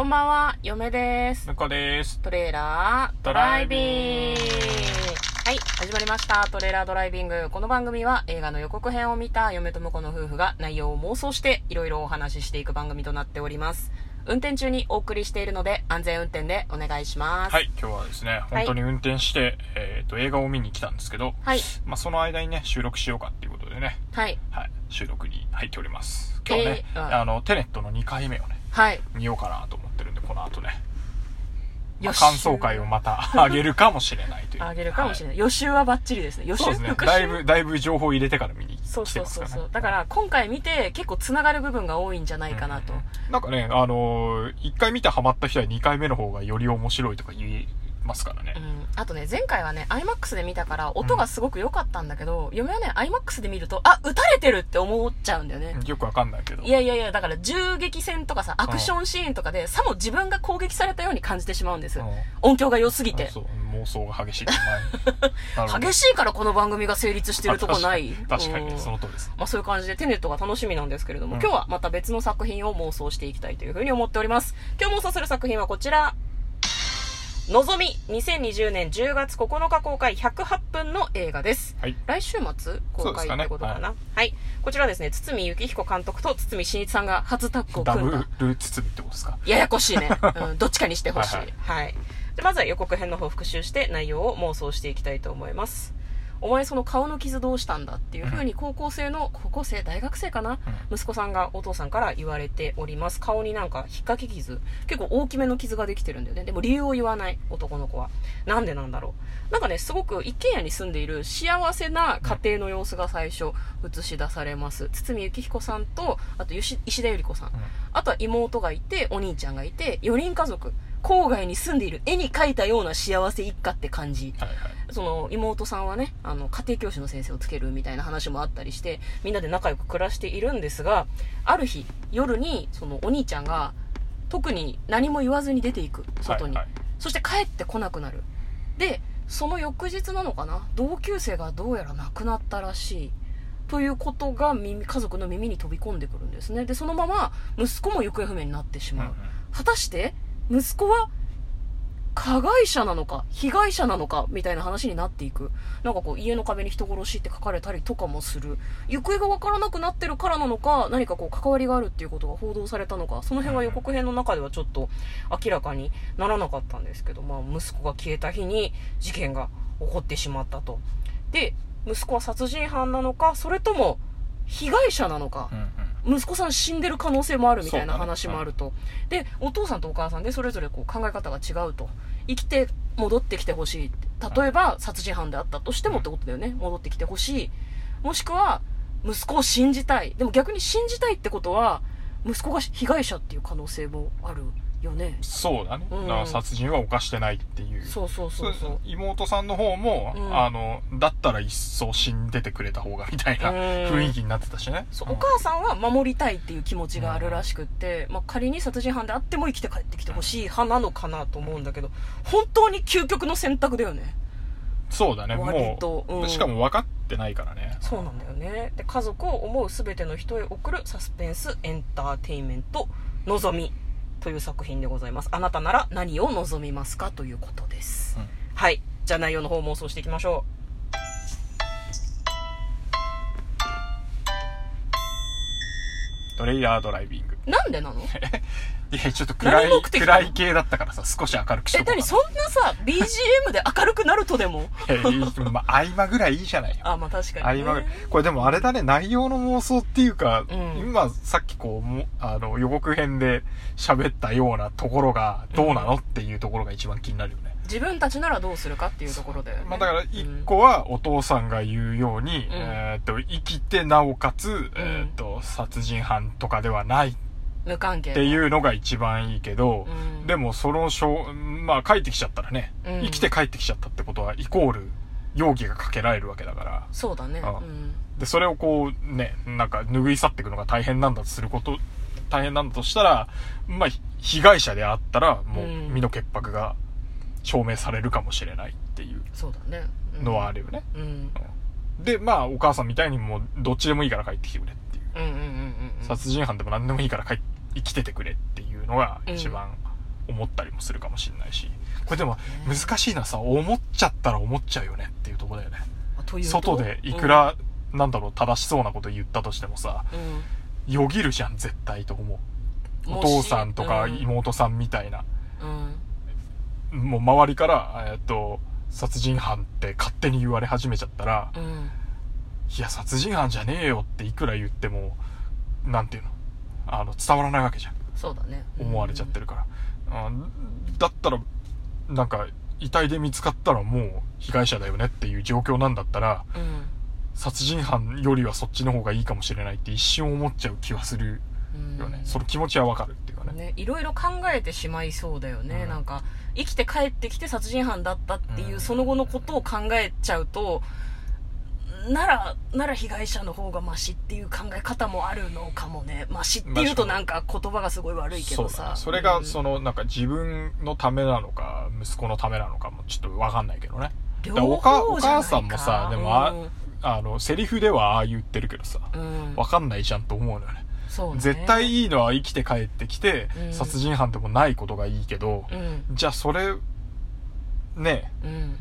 こんばんは、嫁です。向です。トレーラードライビング。はい、始まりました。トレーラードライビング。この番組は映画の予告編を見た嫁と婿の夫婦が内容を妄想していろいろお話ししていく番組となっております。運転中にお送りしているので安全運転でお願いします。はい、今日はですね、本当に運転して、えっ、と、映画を見に来たんですけど、はい。まあ、その間にね、収録しようかっていうことでね、はい。はい、収録に入っております。今日ね、えーああの、テネットの2回目をね、はい。見ようかなと思ってるんで、この後ね、まあ感想会をまたあげるかもしれないという。あげるかもしれない。ない。予習はバッチリですね。予習そうですね。だいぶ、だいぶ情報を入れてから見にそう来てますからね。そうそうそう。だから今回見て結構つながる部分が多いんじゃないかなと。なんかね、あのー、1回見てハマった人は2回目の方がより面白いとか言いますからね。う。ん、あとね前回はね iMAX で見たから音がすごく良かったんだけど、嫁はね iMAX で見るとあ撃たれてるって思っちゃうんだよね、よくわかんないけど。いやいやいやだから銃撃戦とかさアクションシーンとかでさも自分が攻撃されたように感じてしまうんです、うん。音響が良すぎて。そう。妄想が激しい。激しいからこの番組が成立してるとこない。あ確かに。確かにうん。その通りです。まあ、そういう感じでテネットが楽しみなんですけれども、うん。今日はまた別の作品を妄想していきたいというふうに思っております。今日妄想する作品はこちらのぞみ2020年10月9日公開108分の映画です。はい。来週末公開ってことかな、そうはい、こちらですね堤幸彦監督と堤真一さんが初タッグをダブ組んだ。ル包みってことですか？ややこしいね、うん、どっちかにしてほしい。ははい。い。でまずは予告編の方を復習して内容を妄想していきたいと思いますお前その顔の傷どうしたんだっていうふうに高校生の高校生大学生かな、息子さんがお父さんから言われております。顔になんか引っ掛け傷。結構大きめの傷ができてるんだよね。でも理由を言わない男の子は。なんでなんだろう？なんかねすごく一軒家に住んでいる幸せな家庭の様子が最初映し出されます。堤幸彦さんとあと石石田ゆり子さん。あとは妹がいて、お兄ちゃんがいて、4人家族。郊外に住んでいる絵に描いたような幸せ一家って感じ。はいはいその妹さんはね、あの、家庭教師の先生をつけるみたいな話もあったりして、みんなで仲良く暮らしているんですが、ある日、夜に、そのお兄ちゃんが、特に何も言わずに出ていく、外に。はいはいそして帰ってこなくなる。で、その翌日なのかな？同級生がどうやら亡くなったらしい。ということが耳家族の耳に飛び込んでくるんですね。で、そのまま息子も行方不明になってしまう。うんうん果たして息子は加害者なのか被害者なのかみたいな話になっていく。なんかこう家の壁に人殺しって書かれたりとかもする。行方が分からなくなってるからなのか何かこう関わりがあるっていうことが報道されたのかその辺は予告編の中ではちょっと明らかにならなかったんですけど、まあ、息子が消えた日に事件が起こってしまったと。で息子は殺人犯なのかそれとも被害者なのか、うんうん。息子さん死んでる可能性もあるみたいな話もあると、でお父さんとお母さんでそれぞれこう考え方が違うと。生きて戻ってきてほしい例えば殺人犯であったとしてもってことだよね。戻ってきてほしい。もしくは息子を信じたい。でも逆に信じたいってことは息子が被害者っていう可能性もあるよね。そうだね、うん。だから殺人は犯してないっていう。そうそうそうそう。妹さんの方も、うん。あのだったら一層死んでてくれた方がみたいなうん。雰囲気になってたしね。そうお母さんは守りたいっていう気持ちがあるらしくって、まあ、仮に殺人犯であっても生きて帰ってきてほしい派なのかなと思うんだけど本当に究極の選択だよね。そうだね。割もと。うしかも分かってないからね。そうなんだよね。で家族を思う全ての人へ送るサスペンスエンターテインメント「のぞみ」という作品でございます。あなたなら何を望みますかということです、うん。はい。じゃあ内容の方妄想していきましょトレイヤードライビング。うなんでなの？いやちょっと暗い暗い系だったからさ少し明るくしとこうかな。え何そんなさ BGM で明るくなるとでも？いやいいまあ合間ぐらいいいじゃないよ。あまあ確かに、ね、合間ぐらい。これでもあれだね内容の妄想っていうか、うん。今さっきこうもあの予告編で喋ったようなところがどうなの、っていうところが一番気になるよね。自分たちならどうするかっていうところだよねまあ、だから一個はお父さんが言うように、ん。えーっと生きてなおかつ、えーっと殺人犯とかではないっ無関係ていうのが一番いいけど、うん。でもそのしょまあ帰ってきちゃったらね、うん。生きて帰ってきちゃったってことはイコール容疑がかけられるわけだから。そうだね。あうん。でそれをこうねなんか拭い去っていくのが大変なんだとすること大変なんだとしたらまあひ被害者であったらもううん。身の潔白が証明されるかもしれないっていう。そうだね、うん。のはあるよね、うん。でまあお母さんみたいにもうどっちでもいいから帰ってきてくれっていう、うんうんうんうんうん。殺人犯でも何でもいいから帰っ生きててくれっていうのが一番思ったりもするかもしれないし。これでも難しいのはさ思っちゃったら思っちゃうよねっていうところだよね。外でいく、ら、なんだろう正しそうなこと言ったとしてもさよぎるじゃん絶対と思う。お父さんとかうん。妹さんみたいな、うん。もう周りから、えっと殺人犯って勝手に言われ始めちゃったら、うん。いや殺人犯じゃねえよっていくら言ってもなんていうの？あの伝わらないわけじゃん。そうだね。思われちゃってるから、うん。だったらなんか遺体で見つかったらもう被害者だよねっていう状況なんだったらうん。殺人犯よりはそっちの方がいいかもしれないって一瞬思っちゃう気はするうん。よね、その気持ちはわかるっていうかね。ね、いろいろ考えてしまいそうだよね、うん。なんか生きて帰ってきて殺人犯だったっていううん。その後のことを考えちゃうとならなら被害者の方がマシっていう考え方もあるのかもね。マシっていうとなんか言葉がすごい悪いけどさ。それがそのなんか自分のためなのか息子のためなのかもちょっとわかんないけどね。お母さんもさでもあうんあのセリフではああ言ってるけどさうん。わかんないじゃんと思うのよね。ね。絶対いいのは生きて帰ってきて、うん。殺人犯でもないことがいいけど、うん。じゃあそれね。うん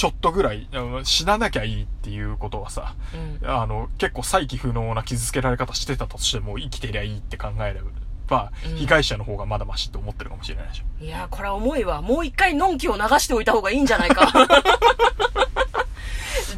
ちょっとぐらいうん死ななきゃいいっていうことはさうん。あの結構再起不能な傷つけられ方してたとしても生きてりゃいいって考えれば、うん。被害者の方がまだマシって思ってるかもしれないでしょ。いやこれは重いわ。もう一回のんきを流しておいた方がいいんじゃないか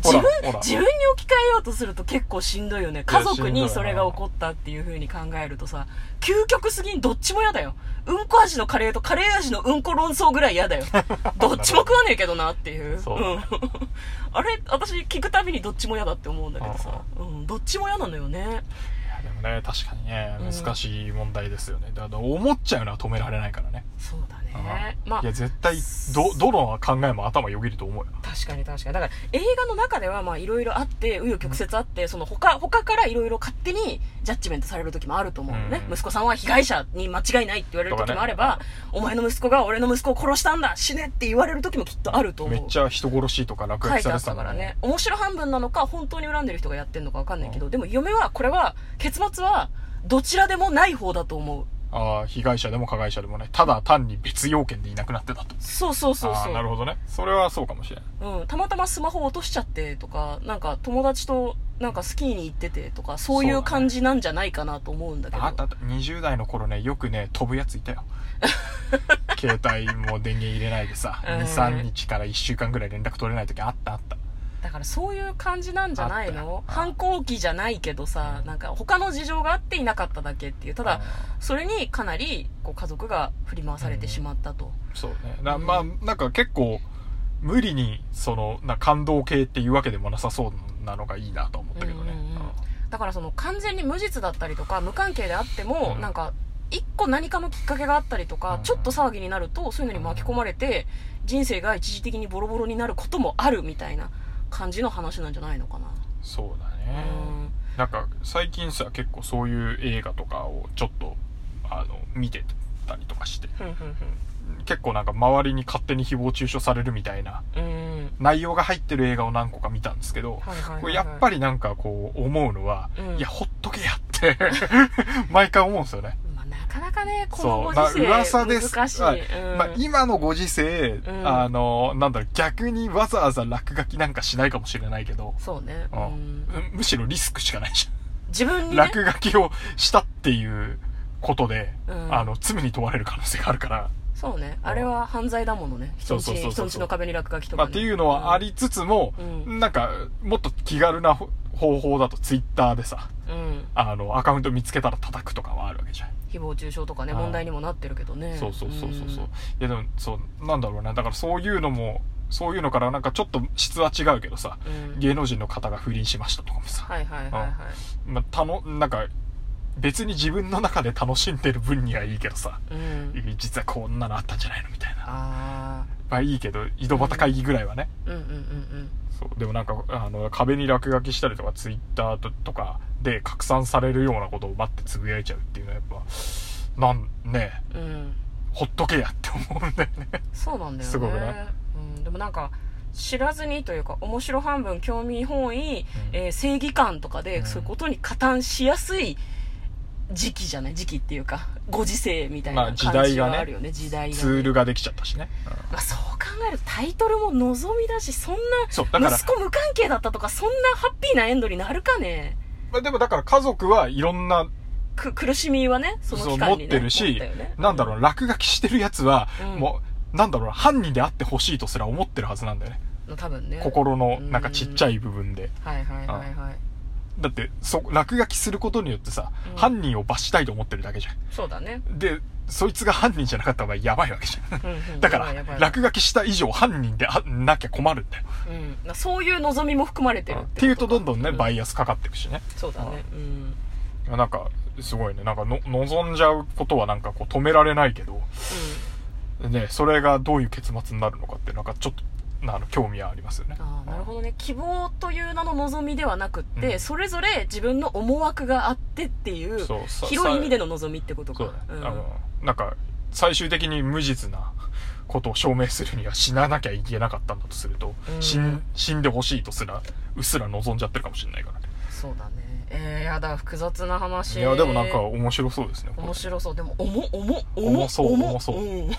自分自分に置き換えようとすると結構しんどいよね。家族にそれが起こったっていう風に考えるとさ究極すぎんどっちも嫌だよ。うんこ味のカレーとカレー味のうんこ論争ぐらい嫌だよ。どっちも食わねえけどなっていう。そう。うん。あれ？私聞くたびにどっちも嫌だって思うんだけどさ、うん、どっちも嫌なのよね。いやでもね確かにねうん。難しい問題ですよね、だから思っちゃうのは止められないからね、そうだね。まあいや絶対どどの考えも頭よぎると思うよ。確かに確かに。だから映画の中ではまあいろいろあって紆余曲折あって、その他他からいろいろ勝手にジャッジメントされる時もあると思うのね、うん。息子さんは被害者に間違いないって言われる時もあれば、お前の息子が俺の息子を殺したんだ死ねって言われる時もきっとあると思う。めっちゃ人殺しとか落書きされてたからね。面白半分なのか本当に恨んでる人がやってるのか分かんないけど、でも嫁はこれは結末はどちらでもない方だと思うああ被害者でも加害者でもねただ単に別要件でいなくなってたと。そうそうそうそう。なるほどね。それはそうかもしれないうん、たまたまスマホ落としちゃってとか、なんか友達となんかスキーに行っててとか、そういう感じなんじゃないかなと思うんだけど。あったあった。20代の頃ねよくね飛ぶやついたよ。携帯も電源入れないでさうん。23日から1週間ぐらい連絡取れない時あったあっただからそういう感じなんじゃないの？反抗期じゃないけどさ、うん。なんか他の事情があっていなかっただけっていう。ただ、あそれにかなりこう家族が振り回されてしまったと。ーそうね。なうん。まあなんか結構無理にそのな感動系っていうわけでもなさそうなのがいいなと思ったけどね、うんうんうん。だからその完全に無実だったりとか無関係であっても、うん。なんか一個何かのきっかけがあったりとか、うん。ちょっと騒ぎになるとそういうのに巻き込まれて人生が一時的にボロボロになることもあるみたいな感じの話なんじゃないのかな、そうだうね、ん。なんか最近さ結構そういう映画とかをちょっとあの見てたりとかして。ふんふん結構なんか周りに勝手に誹謗中傷されるみたいな。うん。内容が入ってる映画を何個か見たんですけど、はいはいはいはい。やっぱりなんかこう思うのは、うん。いやほっとけやって 毎回思うんですよねかなかねこのご時世な噂です。難しい、はい。うん。まあ、今のご時世、ん。あのなんだろう逆にわざわざ落書きなんかしないかもしれないけど、そうね、ううん。んむしろリスクしかないじ自分ゃん、にね。落書きをしたっていうことで、うん。あの罪に問われる可能性があるから、そうね。あれは犯罪だものね。人んちの壁に落書きとか、ね。まあ、っていうのはありつつも、うん。なんかもっと気軽な方法だとツイッターでさうん。あのアカウント見つけたら叩くとかはあるわけじゃん誹謗中傷とかね問題にもなってるけどね。そうそうそうそうそう、いやでもそうなんだろうな。だからそういうのもそういうのからなんかちょっと質は違うけどさうん、うん芸能人の方が不倫しましたとかもさ、はいはいはいはい。まあ、たのなんか別に自分の中で楽しんでる分にはいいけどさ。うん。実はこんなのあったんじゃないのみたいな。あまあいいけど井戸端会議ぐらいはね、あうんうんうんうん。そう。でもなんかあの壁に落書きしたりとかツイッターととかで拡散されるようなことを待ってつぶやいちゃうっていうのはやっぱなんね。うん。ほっとけやって思うんだよね。そうなんだよね。すごくない？うん、でもなんか知らずにというか面白半分興味本位、うん。えー正義感とかで、うん。そういうことに加担しやすい時期じゃない時期っていうかご時世みたいまあな時代がねあるよね。時代がね。ツールができちゃったしね、うん。まあ、そう考えるとタイトルも望みだしそんそうだからな息子無関係だったとかそんなハッピーなエンドになるかね。まあでもだから家族はいろんなく苦しみはねそのそう持っ期間に、ね、てるし、持ったよね。なんだろう落書きしてるやつは、うん。もうなんだろう犯人であってほしいとすら思ってるはずなんだよね。うん多分ね。心のなんかちっちゃいい部分で。はいはいはいはいだってそ落書きすることによってさ、うん。犯人を罰したいと思ってるだけじゃそうだね、んでそいつが犯人じゃなかった場合やばいわけじゃん。うんうん。だからやばいやばい。落書きした以上犯人であなきゃ困るんだよ。うん。なそういう望みも含まれてるっていうとどんどんね、うバイアスかかっていくしね。そうだね。うん。なんかすごいね。なんかの望んじゃうことはなんかこう止められないけど。ねそれがどういう結末になるのかってなんかちょっとあの興味はありますよね。ああなるほどね。希望という名の望みではなくって、うん。それぞれ自分の思惑があってっていう広い意味での望みってことか。そうん。あのなんか最終的に無実なことを証明するには死ななきゃいけなかったんだとすると、うん。死ん死んでほしいとすらうっすら望んじゃってるかもしれないからね。そうだねえー、やだ複雑な話。いやでもなんか面白そうですね面白そう。でも重重重そう重そう。うん。い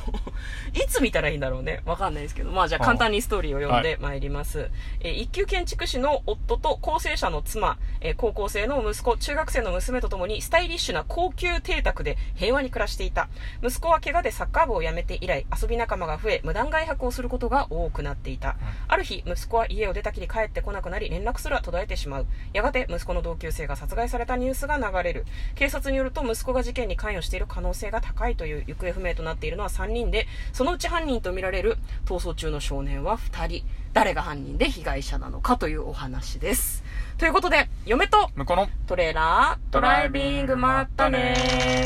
つ見たらいいんだろうね。わかんないですけど。まあじゃあ簡単にストーリーを読んでまいります、えー一級建築士の夫と構成者の妻、えー高校生の息子中学生の娘と共にスタイリッシュな高級邸宅で平和に暮らしていた。息子は怪我でサッカー部を辞めて以来遊び仲間が増え無断外泊をすることが多くなっていた、ある日息子は家を出たきり帰ってこなくなり連絡すら途絶えてしまう。やがて息子の同級生が殺害されたニュースが流れる。警察によると息子が事件に関与している可能性が高いという行方不明となっているのは3人でそのうち犯人とみられる逃走中の少年は2人。誰が犯人で被害者なのかというお話です。ということで嫁と向こうのトレーラードライビングまったね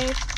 ー